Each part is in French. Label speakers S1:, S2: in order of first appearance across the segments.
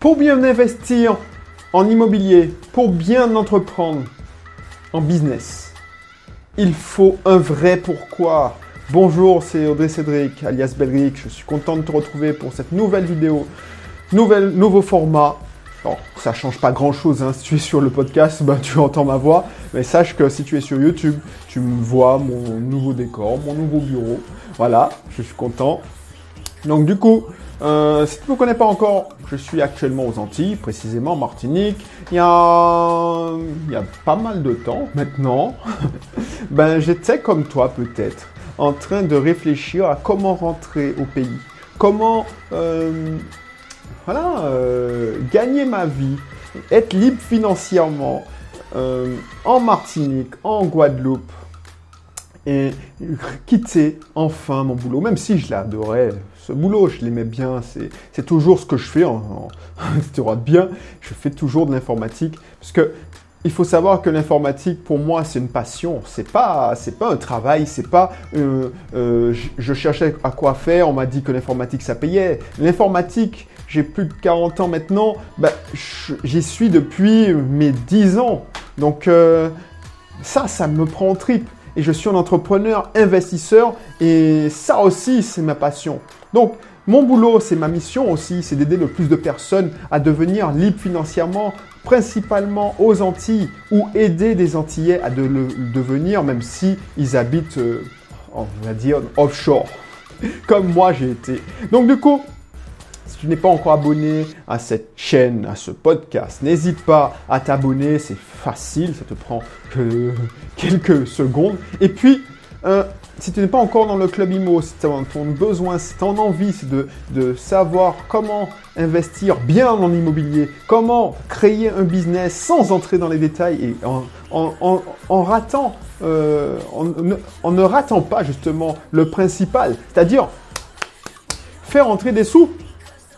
S1: Pour bien investir en immobilier, pour bien entreprendre en business, il faut un vrai pourquoi. Bonjour, c'est Audrey Cédric, alias Belric. Je suis content de te retrouver pour cette nouvelle vidéo, nouveau format. Bon, ça change pas grand chose. Hein. Si tu es sur le podcast, ben, tu entends ma voix. Mais sache que si tu es sur YouTube, tu me vois mon nouveau décor, mon nouveau bureau. Voilà, je suis content. Donc du coup, euh, si tu ne me connais pas encore, je suis actuellement aux Antilles, précisément en Martinique. Il y a, il y a pas mal de temps maintenant. ben j'étais comme toi peut-être, en train de réfléchir à comment rentrer au pays, comment euh, voilà, euh, gagner ma vie, être libre financièrement en Martinique, en Guadeloupe et quitter enfin mon boulot, même si je l'adorais, ce boulot, je l'aimais bien, c'est toujours ce que je fais, en, en, bien, je fais toujours de l'informatique, parce que il faut savoir que l'informatique, pour moi, c'est une passion. C'est pas, pas un travail. C'est pas, euh, euh, je, cherchais à quoi faire. On m'a dit que l'informatique, ça payait. L'informatique, j'ai plus de 40 ans maintenant. Ben, j'y suis depuis mes 10 ans. Donc euh, ça, ça me prend en trip je suis un entrepreneur investisseur et ça aussi c'est ma passion. Donc mon boulot, c'est ma mission aussi, c'est d'aider le plus de personnes à devenir libres financièrement, principalement aux Antilles ou aider des Antillais à le devenir même si ils habitent, euh, on va dire, offshore, comme moi j'ai été. Donc du coup, tu n'es pas encore abonné à cette chaîne, à ce podcast, n'hésite pas à t'abonner, c'est facile, ça te prend que quelques secondes. Et puis, euh, si tu n'es pas encore dans le club IMO, si ton besoin, si ton envie, c'est de, de, savoir comment investir bien en immobilier, comment créer un business sans entrer dans les détails et en, en, en, ratant, euh, en, ne ratant pas justement le principal, c'est-à-dire faire entrer des sous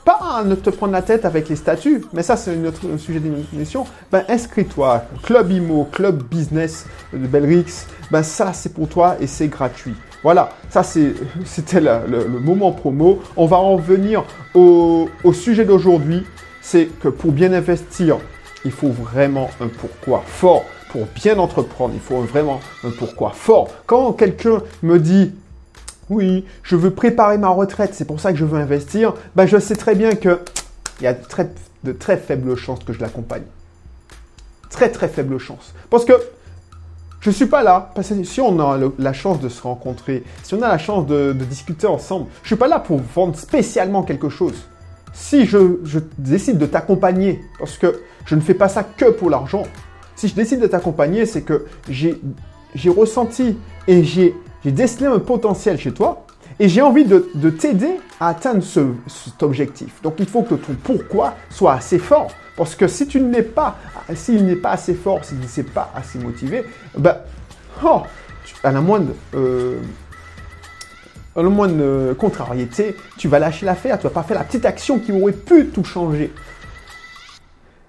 S1: pas ne te prendre la tête avec les statuts, mais ça c'est un sujet d'émission. Ben inscris-toi, Club Imo, Club Business de Belrix. Ben ça c'est pour toi et c'est gratuit. Voilà, ça c'était le, moment promo. On va en venir au sujet d'aujourd'hui. C'est que pour bien investir, il faut vraiment un pourquoi fort. Pour bien entreprendre, il faut vraiment un pourquoi fort. Quand quelqu'un me dit oui, je veux préparer ma retraite, c'est pour ça que je veux investir, ben je sais très bien qu'il y a de très faibles chances que je l'accompagne. Très très faibles chances. Parce que je ne suis pas là, que si on a la chance de se rencontrer, si on a la chance de, discuter ensemble, je ne suis pas là pour vendre spécialement quelque chose. Si je décide de t'accompagner, parce que je ne fais pas ça que pour l'argent, si je décide de t'accompagner, c'est que j'ai ressenti et j'ai j'ai décelé un potentiel chez toi et j'ai envie de, t'aider à atteindre cet objectif. Donc il faut que ton pourquoi soit assez fort. Parce que si tu n'es pas, s'il n'est pas assez fort, s'il n'est pas assez motivé, ben, oh, à la moindre, euh, à la moindre euh, contrariété, tu vas lâcher l'affaire, tu vas pas faire la petite action qui aurait pu tout changer.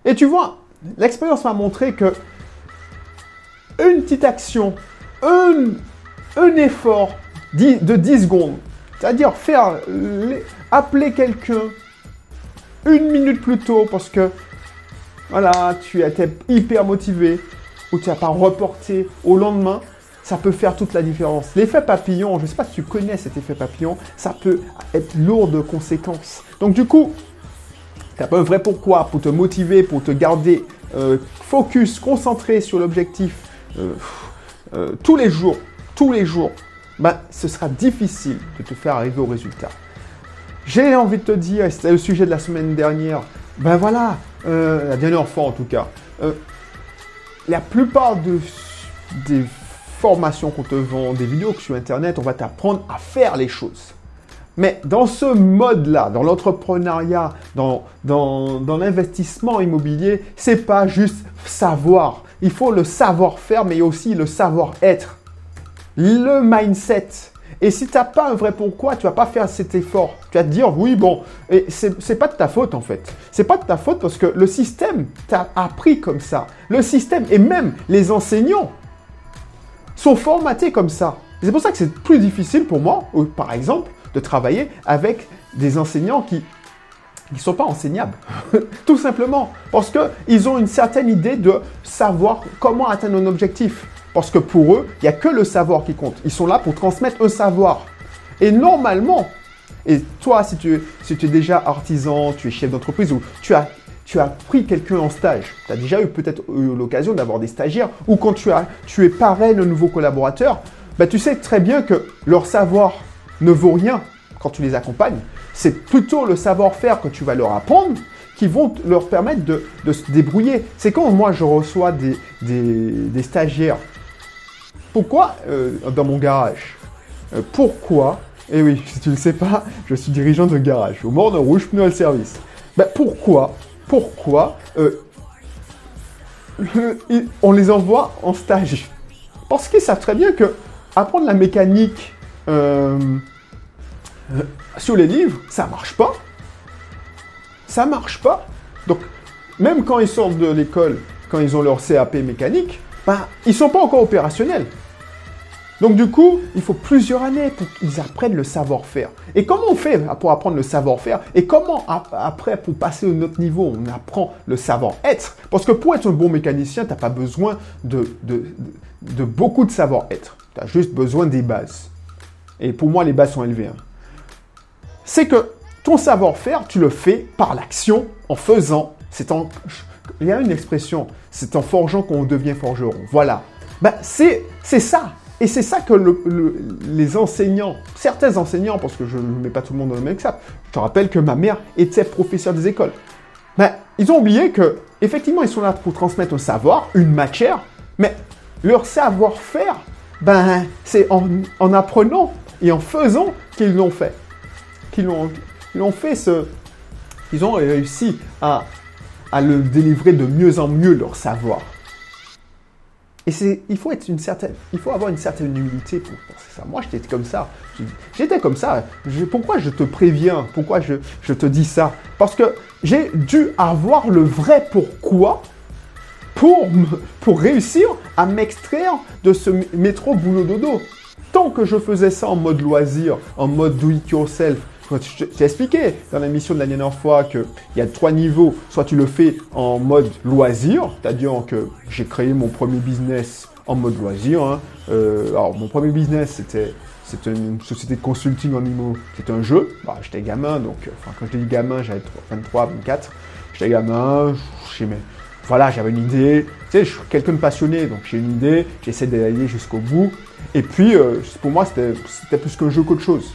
S1: Et tu vois, l'expérience m'a montré que une petite action, une un effort de 10 secondes, c'est-à-dire faire appeler quelqu'un une minute plus tôt parce que voilà, tu étais hyper motivé ou tu n'as pas reporté au lendemain, ça peut faire toute la différence. L'effet papillon, je ne sais pas si tu connais cet effet papillon, ça peut être lourd de conséquences. Donc du coup, tu n'as pas un vrai pourquoi pour te motiver, pour te garder euh, focus, concentré sur l'objectif euh, euh, tous les jours tous les jours, ben, ce sera difficile de te faire arriver au résultat. J'ai envie de te dire, c'était le sujet de la semaine dernière, ben voilà, euh, la dernière fois en tout cas, euh, la plupart des formations qu'on te vend, des vidéos que sur Internet, on va t'apprendre à faire les choses. Mais dans ce mode-là, dans l'entrepreneuriat, dans, dans, dans l'investissement immobilier, c'est pas juste savoir. Il faut le savoir-faire, mais aussi le savoir-être le mindset. Et si tu n'as pas un vrai pourquoi, tu vas pas faire cet effort. Tu vas te dire, oui, bon, et c'est pas de ta faute en fait. C'est pas de ta faute parce que le système t'a appris comme ça. Le système et même les enseignants sont formatés comme ça. C'est pour ça que c'est plus difficile pour moi, par exemple, de travailler avec des enseignants qui ils ne sont pas enseignables. Tout simplement. Parce qu'ils ont une certaine idée de savoir comment atteindre un objectif. Parce que pour eux, il n'y a que le savoir qui compte. Ils sont là pour transmettre un savoir. Et normalement, et toi, si tu, es déjà artisan, tu es chef d'entreprise ou tu as, pris quelqu'un en stage, tu as déjà eu peut-être eu l'occasion d'avoir des stagiaires ou quand tu, as, tu es parrain de nouveaux collaborateurs, bah, tu sais très bien que leur savoir ne vaut rien quand tu les accompagnes. C'est plutôt le savoir-faire que tu vas leur apprendre qui vont leur permettre de, se débrouiller. C'est quand moi je reçois des, stagiaires. Pourquoi euh, dans mon garage? Euh, Pourquoi? Eh oui, si tu ne le sais pas, je suis dirigeant de garage au Morne Rouge Pneu Service. Ben, pourquoi Pourquoi euh, on les envoie en stage? Parce qu'ils savent très bien que apprendre la mécanique sur les livres, ça marche pas. Ça marche pas. Donc, même quand ils sortent de l'école, quand ils ont leur CAP mécanique, ben, ils sont pas encore opérationnels. Donc du coup, il faut plusieurs années pour qu'ils apprennent le savoir-faire. Et comment on fait pour apprendre le savoir-faire? Et comment après, pour passer au autre niveau, on apprend le savoir-être? Parce que pour être un bon mécanicien, tu n'as pas besoin de, de, beaucoup de savoir-être. Tu as juste besoin des bases. Et pour moi, les bases sont élevées. Hein c'est que ton savoir-faire, tu le fais par l'action, en faisant. C'est en... Il y a une expression, c'est en forgeant qu'on devient forgeron. Voilà. Ben, c'est, ça. Et c'est ça que les enseignants, certains enseignants, parce que je ne mets pas tout le monde dans le même sac, je te rappelle que ma mère était professeure des écoles. Ben, ils ont oublié que, effectivement, ils sont là pour transmettre un savoir, une matière, mais leur savoir-faire, ben, c'est en, en apprenant et en faisant qu'ils l'ont fait qu'ils ont, fait ce. Ils ont réussi à, le délivrer de mieux en mieux leur savoir. Et c'est, il faut être une certaine, il faut avoir une certaine humilité pour penser ça. Moi, j'étais comme ça. J'étais comme ça. pourquoi je te préviens? Pourquoi je, je, te dis ça? Parce que j'ai dû avoir le vrai pourquoi pour, pour réussir à m'extraire de ce métro boulot dodo. Tant que je faisais ça en mode loisir, en mode do it yourself, je t'ai expliqué dans l'émission de la dernière fois qu'il y a trois niveaux. Soit tu le fais en mode loisir, c'est-à-dire que j'ai créé mon premier business en mode loisir. Hein. Euh, alors, mon premier business, c'était une société de consulting en IMO. C'était un jeu. Bah, j'étais gamin, donc enfin, quand je dis gamin, j'avais 23, 24. J'étais gamin, je mais voilà, j'avais une idée. Tu sais, je suis quelqu'un de passionné, donc j'ai une idée, j'essaie d'aller jusqu'au bout. Et puis, euh, pour moi, c'était plus qu'un jeu qu'autre chose.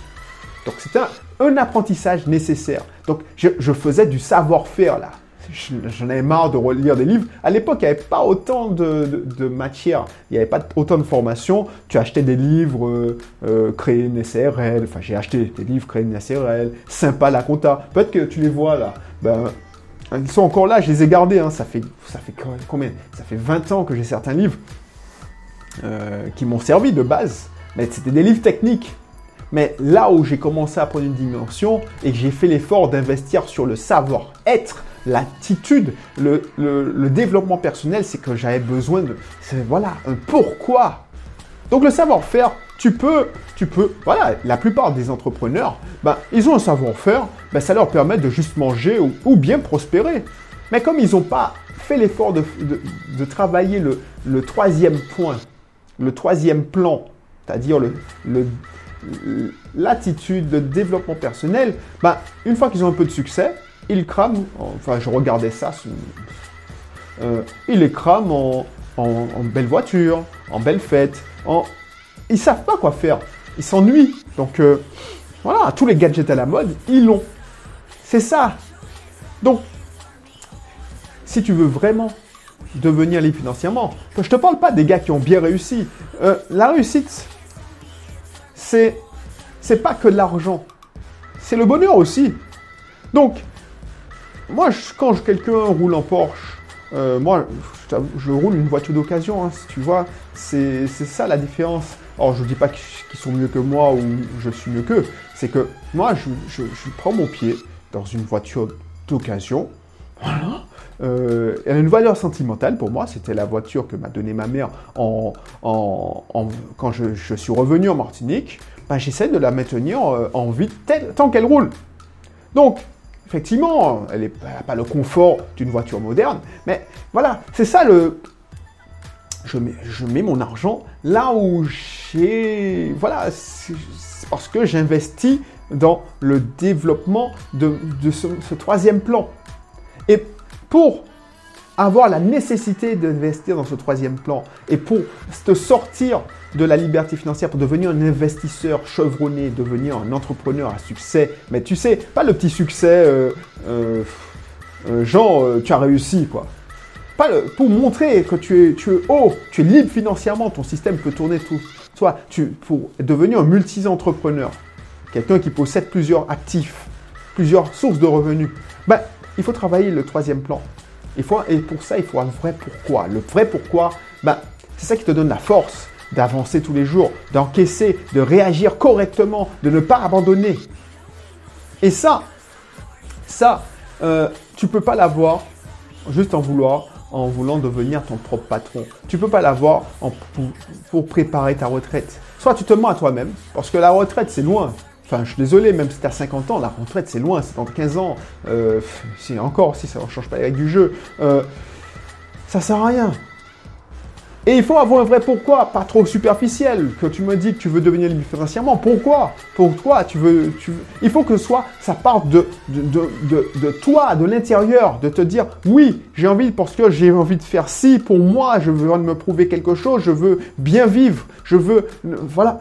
S1: Donc c'était un, apprentissage nécessaire. Donc je, faisais du savoir-faire là. J'en avais marre de relire des livres. À l'époque, il n'y avait pas autant de, matière, il n'y avait pas autant de formation. Tu achetais des livres, euh, euh, une SRL. Enfin, j'ai acheté des livres, créer une SRL. Sympa la compta. Peut-être que tu les vois là. Ben, ils sont encore là, je les ai gardés. Hein. Ça, fait, ça fait combien? Ça fait 20 ans que j'ai certains livres euh, qui m'ont servi de base. Mais c'était des livres techniques. Mais là où j'ai commencé à prendre une dimension et que j'ai fait l'effort d'investir sur le savoir-être, l'attitude, le, développement personnel, c'est que j'avais besoin de, voilà, un pourquoi. Donc le savoir-faire, tu peux, tu peux, voilà, la plupart des entrepreneurs, ben, ils ont un savoir-faire, ben, ça leur permet de juste manger ou, bien prospérer. Mais comme ils n'ont pas fait l'effort de, travailler le, troisième point, le troisième plan, c'est-à-dire le, l'attitude de développement personnel, bah, une fois qu'ils ont un peu de succès, ils crament, enfin je regardais ça, euh, ils les crament en, belle voiture, en belle fête, en... ils savent pas quoi faire, ils s'ennuient. Donc euh, voilà, tous les gadgets à la mode, ils l'ont. C'est ça. Donc, si tu veux vraiment devenir libre financièrement, je te parle pas des gars qui ont bien réussi. Euh, la réussite, c'est pas que de l'argent, c'est le bonheur aussi. Donc, moi, quand quelqu'un roule en Porsche, euh, moi, je, roule une voiture d'occasion, hein, tu vois, c'est ça la différence. Alors, je ne dis pas qu'ils sont mieux que moi ou je suis mieux qu'eux, c'est que moi, je, prends mon pied dans une voiture d'occasion, voilà, euh, elle a une valeur sentimentale pour moi. C'était la voiture que m'a donnée ma mère quand je, suis revenu en Martinique. Ben, j'essaie de la maintenir euh, en vie tant qu'elle roule. Donc, effectivement, elle n'a pas le confort d'une voiture moderne, mais voilà, c'est ça le... Je mets, mon argent là où j'ai... Voilà, parce que j'investis dans le développement de, ce troisième plan. Et pour avoir la nécessité d'investir dans ce troisième plan et pour te sortir de la liberté financière, pour devenir un investisseur chevronné, devenir un entrepreneur à succès, mais tu sais, pas le petit succès, euh, euh, euh genre, tu as réussi, quoi. Pas le, pour montrer que tu es, tu es haut, tu es libre financièrement, ton système peut tourner tout. Soit tu, pour devenir un multi-entrepreneur, quelqu'un qui possède plusieurs actifs, plusieurs sources de revenus, ben, il faut travailler le troisième plan. Il faut, et pour ça, il faut un vrai pourquoi. Le vrai pourquoi, ben, c'est ça qui te donne la force d'avancer tous les jours, d'encaisser, de réagir correctement, de ne pas abandonner. Et ça, ça, euh, tu peux pas l'avoir juste en vouloir, en voulant devenir ton propre patron. Tu peux pas l'avoir pour, pour préparer ta retraite. Soit tu te mens à toi-même, parce que la retraite c'est loin. Enfin, je suis désolé, même si tu as 50 ans, la retraite c'est loin, c'est dans 15 ans. Euh, si encore, si ça ne change pas les règles du jeu, euh, ça sert à rien. Et il faut avoir un vrai pourquoi, pas trop superficiel. Que tu me dis que tu veux devenir libre financièrement, pourquoi? Pourquoi tu veux, Il faut que soit, ça parte de, de toi, de l'intérieur, de te dire oui, j'ai envie parce que j'ai envie de faire ci pour moi, je veux me prouver quelque chose, je veux bien vivre, je veux, voilà.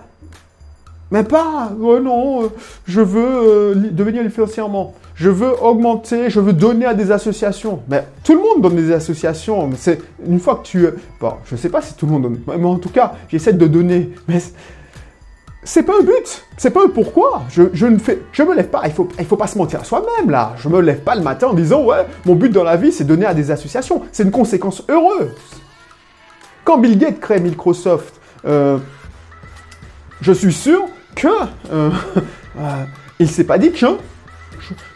S1: Mais pas, oh non, euh, je veux euh, devenir financièrement. Je veux augmenter, je veux donner à des associations. Mais tout le monde donne des associations. C'est une fois que tu, bon, je sais pas si tout le monde donne, mais en tout cas, j'essaie de donner. Mais c'est pas un but, c'est pas un pourquoi. Je, je, ne fais, je me lève pas. Il faut, il faut pas se mentir à soi-même là. Je me lève pas le matin en disant ouais, mon but dans la vie c'est donner à des associations. C'est une conséquence heureuse. Quand Bill Gates crée Microsoft, euh, je suis sûr que euh, euh, il s'est pas dit que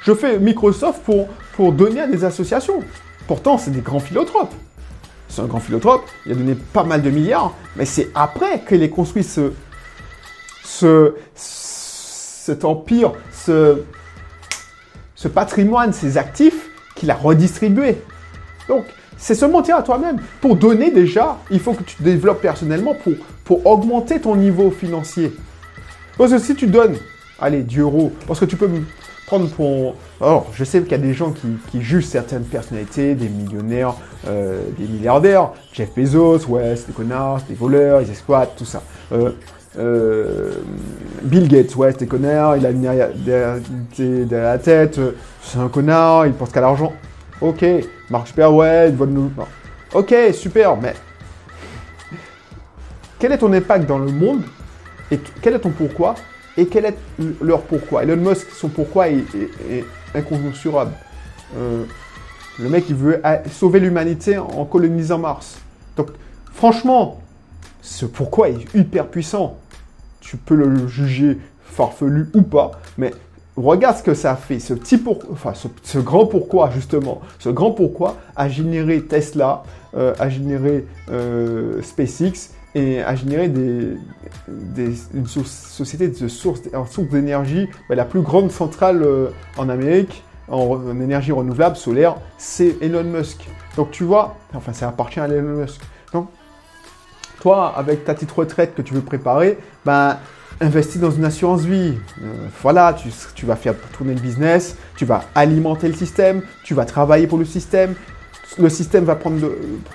S1: je, fais Microsoft pour, pour donner à des associations. Pourtant, c'est des grands philotropes. C'est un grand philanthrope, il a donné pas mal de milliards, mais c'est après qu'il ait construit ce, ce, cet empire, ce, ce patrimoine, ces actifs qu'il a redistribué. Donc, c'est se mentir à toi-même. Pour donner déjà, il faut que tu te développes personnellement pour, pour augmenter ton niveau financier. Parce que si tu donnes, allez, 10 euros, parce que tu peux prendre pour... Alors, je sais qu'il y a des gens qui, jugent certaines personnalités, des millionnaires, euh, des milliardaires. Jeff Bezos, ouais, c'est des connards, c'est des voleurs, ils exploitent, tout ça. Euh, euh, Bill Gates, ouais, c'est des connards, il a une derrière, la tête, c'est un connard, il pense qu'à l'argent. Ok, Mark super, ouais, il nous... Ok, super, mais quel est ton impact dans le monde et quel est ton pourquoi et quel est leur pourquoi? Elon Musk, son pourquoi est, incommensurable. Euh, le mec, il veut sauver l'humanité en colonisant Mars. Donc, franchement, ce pourquoi est hyper puissant. Tu peux le juger farfelu ou pas, mais regarde ce que ça a fait. Ce petit pour, grand pourquoi justement, ce grand pourquoi a généré Tesla, euh, a généré euh, SpaceX et a généré des, une société de source, source d'énergie, bah, la plus grande centrale euh, en Amérique en, énergie renouvelable solaire, c'est Elon Musk. Donc tu vois, enfin ça appartient à Elon Musk. Donc toi, avec ta petite retraite que tu veux préparer, ben investis dans une assurance vie. Euh, voilà, tu, tu, vas faire tourner le business, tu vas alimenter le système, tu vas travailler pour le système, le système va prendre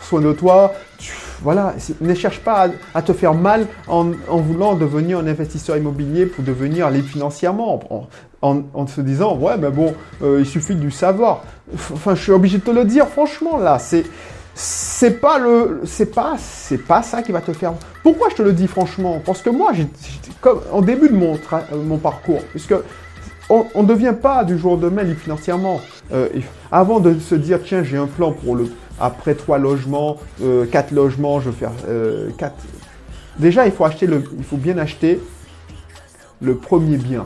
S1: soin de toi. voilà, ne cherche pas à, te faire mal en, voulant devenir un investisseur immobilier pour devenir libre financièrement, en, se disant ouais mais bon, euh, il suffit du savoir. Enfin, je suis obligé de te le dire franchement là, c'est c'est pas le c'est pas c'est pas ça qui va te faire pourquoi je te le dis franchement? Parce que moi en début de mon mon parcours puisque on ne devient pas du jour au lendemain libre financièrement. Euh, avant de se dire, tiens, j'ai un plan pour le, après trois logements, euh, quatre logements, je vais faire euh, quatre. Déjà, il faut acheter il faut bien acheter le premier bien.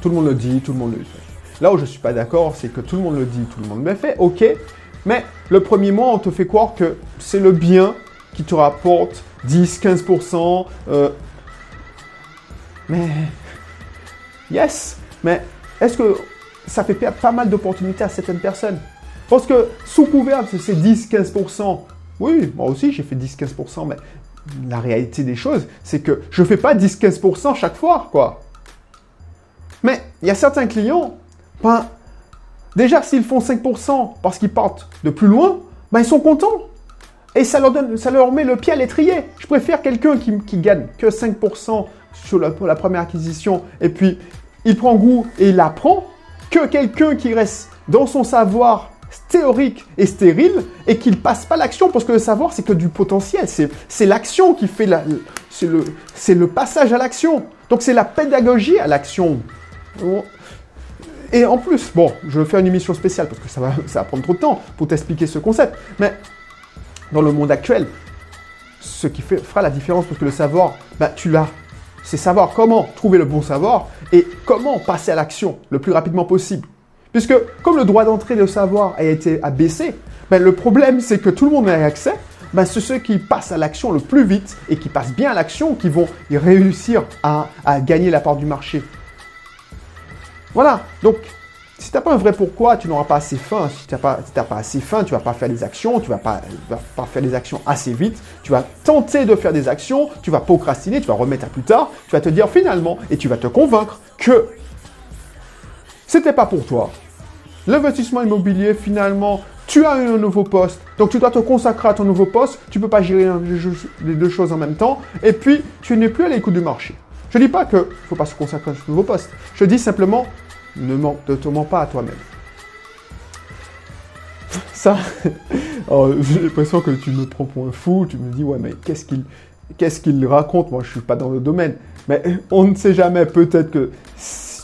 S1: Tout le monde le dit, tout le monde le fait. Là où je suis pas d'accord, c'est que tout le monde le dit, tout le monde le fait. Ok, mais le premier mois, on te fait croire que c'est le bien qui te rapporte 10, 15%. mais Yes, mais est-ce que ça fait perdre pas mal d'opportunités à certaines personnes? Parce que sous couvert de ces 10-15%, oui, moi aussi j'ai fait 10-15%, mais la réalité des choses, c'est que je ne fais pas 10-15% chaque fois, quoi. Mais il y a certains clients, ben, déjà s'ils font 5% parce qu'ils partent de plus loin, ben, ils sont contents. Et ça leur, donne, ça leur met le pied à l'étrier. Je préfère quelqu'un qui, qui gagne que 5% sur la, la première acquisition et puis il prend goût et il apprend que quelqu'un qui reste dans son savoir théorique et stérile et qu'il passe pas l'action parce que le savoir c'est que du potentiel, c'est l'action qui fait la, c'est le, le passage à l'action. Donc c'est la pédagogie à l'action. Et en plus, bon, je vais faire une émission spéciale parce que ça va, ça va prendre trop de temps pour t'expliquer ce concept. Mais dans le monde actuel, ce qui fait, fera la différence parce que le savoir, bah, tu l'as. C'est savoir comment trouver le bon savoir et comment passer à l'action le plus rapidement possible. Puisque comme le droit d'entrée de savoir a été abaissé, ben, le problème c'est que tout le monde a accès. Ben, c'est ceux qui passent à l'action le plus vite et qui passent bien à l'action qui vont réussir à, gagner la part du marché. Voilà, donc si tu n'as pas un vrai pourquoi, tu n'auras pas assez faim. Si tu n'as pas, pas, assez faim, tu ne vas pas faire des actions, tu ne vas pas, faire des actions assez vite. Tu vas tenter de faire des actions, tu vas procrastiner, tu vas remettre à plus tard, tu vas te dire finalement et tu vas te convaincre que c'était pas pour toi. L'investissement immobilier, finalement, tu as eu un nouveau poste, donc tu dois te consacrer à ton nouveau poste, tu ne peux pas gérer les deux choses en même temps, et puis tu n'es plus à l'écoute du marché. Je ne dis pas qu'il ne faut pas se consacrer à ton nouveau poste, je dis simplement, ne, te mens pas à toi-même. Ça, oh, j'ai l'impression que tu me prends pour un fou, tu me dis, ouais, mais qu'est-ce qu'il raconte? Moi, je ne suis pas dans le domaine. Mais on ne sait jamais, peut-être que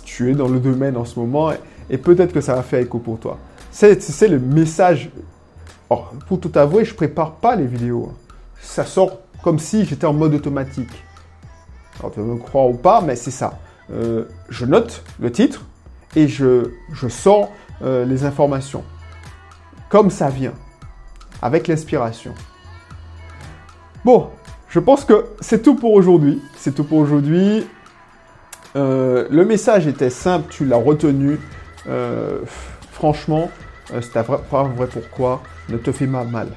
S1: tu es dans le domaine en ce moment et, peut-être que ça va faire écho pour toi. C'est le message. Or, pour tout avouer, je prépare pas les vidéos. Ça sort comme si j'étais en mode automatique. Alors, tu vas me croire ou pas, mais c'est ça. Euh, je note le titre et je, je euh, les informations. Comme ça vient. Avec l'inspiration. Bon, je pense que c'est tout pour aujourd'hui. C'est tout pour aujourd'hui. Euh, le message était simple, tu l'as retenu. Euh, franchement, euh, c'est pas vrai pourquoi, ne te fais pas mal.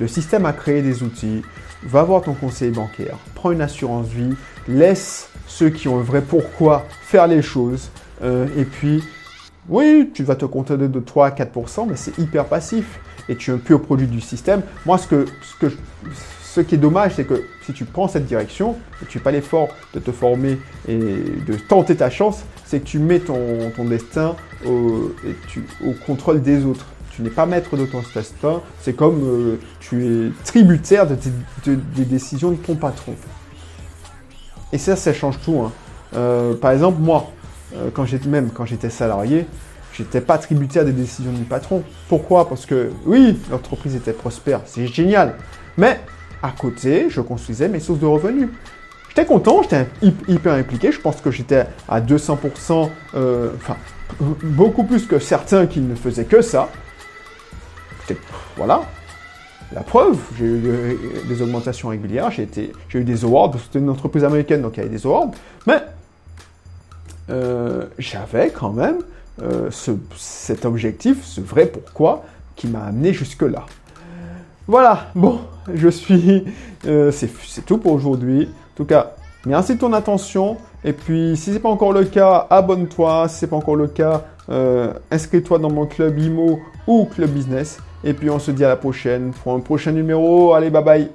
S1: Le système a créé des outils. Va voir ton conseiller bancaire, prends une assurance vie, laisse ceux qui ont un vrai pourquoi faire les choses. et puis, oui, tu vas te contenter de 3 à 4%, mais c'est hyper passif. Et tu es un pur produit du système. Moi, ce que, ce que, ce qui est dommage, c'est que si tu prends cette direction et tu n'as pas l'effort de te former et de tenter ta chance, c'est que tu mets ton, destin au, contrôle des autres. Tu n'es pas maître de ton destin, c'est comme euh, tu es tributaire des décisions de ton patron. Et ça, ça change tout. Hein. Euh, par exemple, moi, euh, quand même quand j'étais salarié, j'étais pas tributaire des décisions du patron. Pourquoi? Parce que oui, l'entreprise était prospère, c'est génial. Mais à côté, je construisais mes sources de revenus. J'étais content, j'étais hyper impliqué. Je pense que j'étais à 200%, euh, enfin, beaucoup plus que certains qui ne faisaient que ça. Voilà. La preuve, j'ai eu des augmentations régulières, j'ai eu des awards, c'était une entreprise américaine, donc il y avait des awards. Mais euh, j'avais quand même euh, cet objectif, ce vrai pourquoi, qui m'a amené jusque-là. Voilà, bon, je suis... Euh, c'est tout pour aujourd'hui. En tout cas, merci de ton attention. Et puis, si ce n'est pas encore le cas, abonne-toi. Si ce n'est pas encore le cas, euh, inscris-toi dans mon club IMO ou club business. Et puis, on se dit à la prochaine pour un prochain numéro. Allez, bye bye